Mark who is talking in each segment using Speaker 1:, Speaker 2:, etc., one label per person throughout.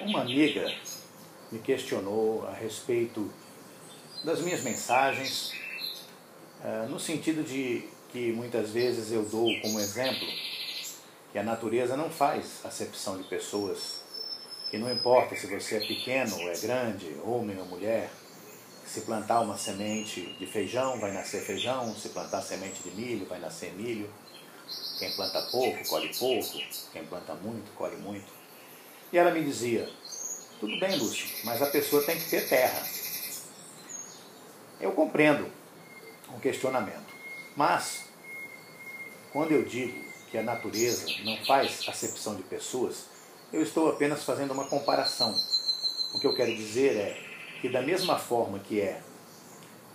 Speaker 1: Uma amiga me questionou a respeito das minhas mensagens, eh, no sentido de que muitas vezes eu dou como exemplo que a natureza não faz acepção de pessoas, que não importa se você é pequeno ou é grande, homem ou mulher, se plantar uma semente de feijão, vai nascer feijão, se plantar semente de milho, vai nascer milho. Quem planta pouco, colhe pouco, quem planta muito, colhe muito. E ela me dizia, tudo bem, Lúcio, mas a pessoa tem que ter terra. Eu compreendo o questionamento, mas quando eu digo que a natureza não faz acepção de pessoas, eu estou apenas fazendo uma comparação. O que eu quero dizer é que, da mesma forma que é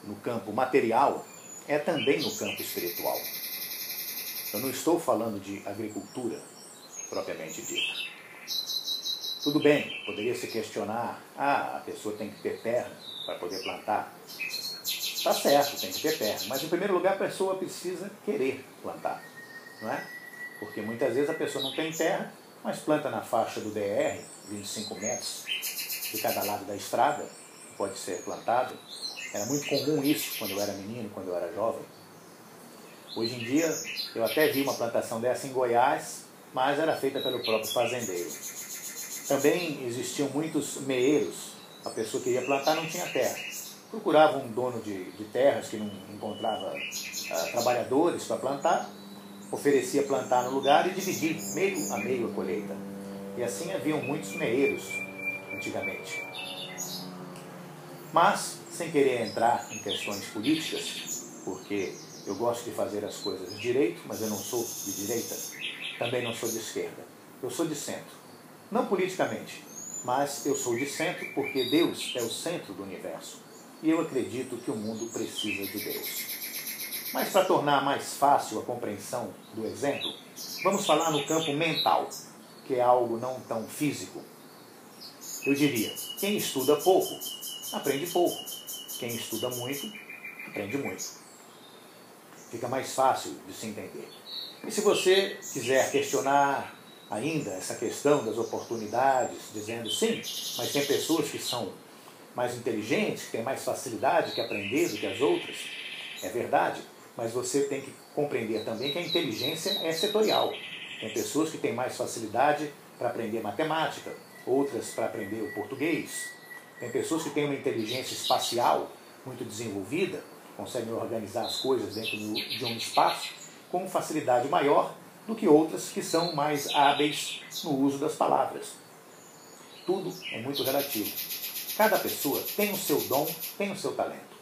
Speaker 1: no campo material, é também no campo espiritual. Eu não estou falando de agricultura propriamente dita. Tudo bem, poderia se questionar: ah, a pessoa tem que ter terra para poder plantar. Está certo, tem que ter terra, mas em primeiro lugar a pessoa precisa querer plantar, não é? Porque muitas vezes a pessoa não tem terra, mas planta na faixa do DR, 25 metros de cada lado da estrada, pode ser plantado. Era muito comum isso quando eu era menino, quando eu era jovem. Hoje em dia, eu até vi uma plantação dessa em Goiás, mas era feita pelo próprio fazendeiro. Também existiam muitos meeiros. A pessoa que ia plantar não tinha terra. Procurava um dono de, de terras que não encontrava ah, trabalhadores para plantar, oferecia plantar no lugar e dividir meio a meio a colheita. E assim haviam muitos meeiros antigamente. Mas, sem querer entrar em questões políticas, porque eu gosto de fazer as coisas direito, mas eu não sou de direita, também não sou de esquerda. Eu sou de centro. Não politicamente, mas eu sou de centro porque Deus é o centro do universo. E eu acredito que o mundo precisa de Deus. Mas para tornar mais fácil a compreensão do exemplo, vamos falar no campo mental, que é algo não tão físico. Eu diria: quem estuda pouco aprende pouco. Quem estuda muito, aprende muito. Fica mais fácil de se entender. E se você quiser questionar ainda essa questão das oportunidades, dizendo sim, mas tem pessoas que são mais inteligentes, que têm mais facilidade que aprender do que as outras, é verdade, mas você tem que compreender também que a inteligência é setorial. Tem pessoas que têm mais facilidade para aprender matemática, outras para aprender o português, tem pessoas que têm uma inteligência espacial muito desenvolvida, conseguem organizar as coisas dentro de um espaço com facilidade maior do que outras que são mais hábeis no uso das palavras. Tudo é muito relativo. Cada pessoa tem o seu dom, tem o seu talento.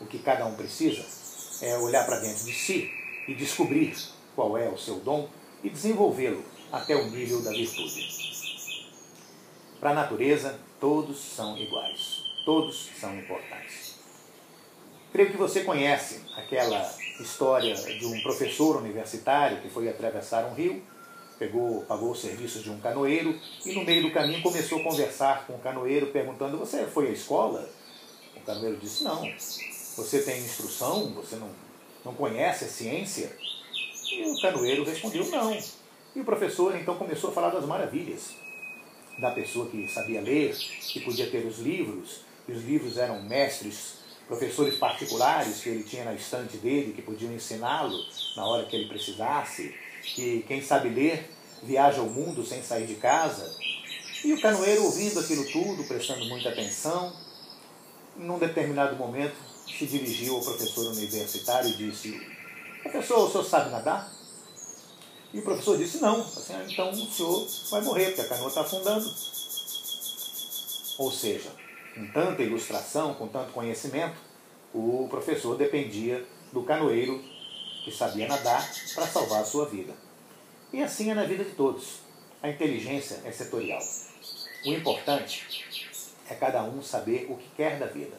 Speaker 1: O que cada um precisa é olhar para dentro de si e descobrir qual é o seu dom e desenvolvê-lo até o nível da virtude. Para a natureza, todos são iguais. Todos são importantes. Creio que você conhece aquela história de um professor universitário que foi atravessar um rio, pegou, pagou o serviço de um canoeiro e no meio do caminho começou a conversar com o canoeiro perguntando: "Você foi à escola?" O canoeiro disse: "Não. Você tem instrução? Você não não conhece a ciência?" E o canoeiro respondeu: "Não." E o professor então começou a falar das maravilhas da pessoa que sabia ler, que podia ter os livros, e os livros eram mestres, professores particulares que ele tinha na estante dele, que podiam ensiná-lo na hora que ele precisasse, que quem sabe ler viaja o mundo sem sair de casa. E o canoeiro, ouvindo aquilo tudo, prestando muita atenção, num determinado momento se dirigiu ao professor universitário e disse: Professor, o senhor sabe nadar? E o professor disse: Não, assim, ah, então o senhor vai morrer, porque a canoa está afundando. Ou seja, com tanta ilustração, com tanto conhecimento, o professor dependia do canoeiro que sabia nadar para salvar a sua vida. E assim é na vida de todos. A inteligência é setorial. O importante é cada um saber o que quer da vida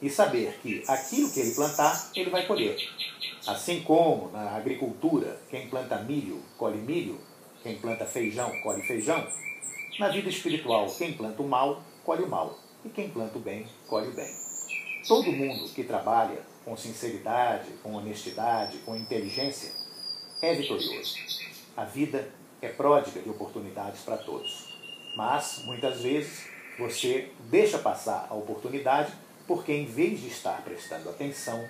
Speaker 1: e saber que aquilo que ele plantar, ele vai colher. Assim como na agricultura, quem planta milho, colhe milho, quem planta feijão, colhe feijão, na vida espiritual, quem planta o mal, colhe o mal, e quem planta o bem, colhe o bem. Todo mundo que trabalha com sinceridade, com honestidade, com inteligência, é vitorioso. A vida é pródiga de oportunidades para todos. Mas, muitas vezes, você deixa passar a oportunidade porque, em vez de estar prestando atenção,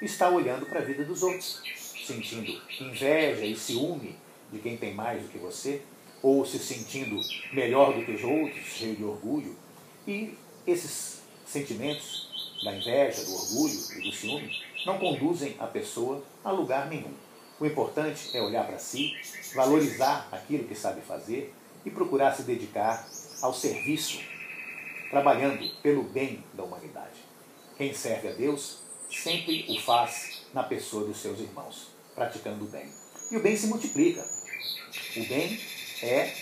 Speaker 1: está olhando para a vida dos outros, sentindo inveja e ciúme de quem tem mais do que você, ou se sentindo melhor do que os outros, cheio de orgulho. E esses sentimentos da inveja, do orgulho e do ciúme não conduzem a pessoa a lugar nenhum. O importante é olhar para si, valorizar aquilo que sabe fazer e procurar se dedicar ao serviço, trabalhando pelo bem da humanidade. Quem serve a Deus sempre o faz na pessoa dos seus irmãos, praticando o bem. E o bem se multiplica. O bem é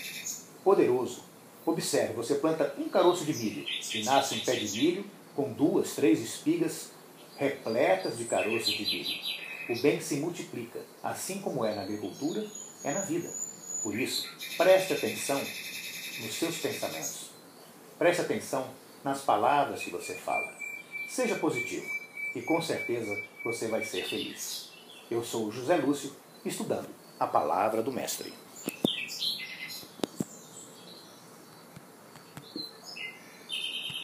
Speaker 1: poderoso. Observe, você planta um caroço de milho e nasce um pé de milho com duas, três espigas repletas de caroços de milho. O bem se multiplica, assim como é na agricultura, é na vida. Por isso, preste atenção nos seus pensamentos. Preste atenção nas palavras que você fala. Seja positivo e com certeza você vai ser feliz. Eu sou José Lúcio, estudando a palavra do Mestre.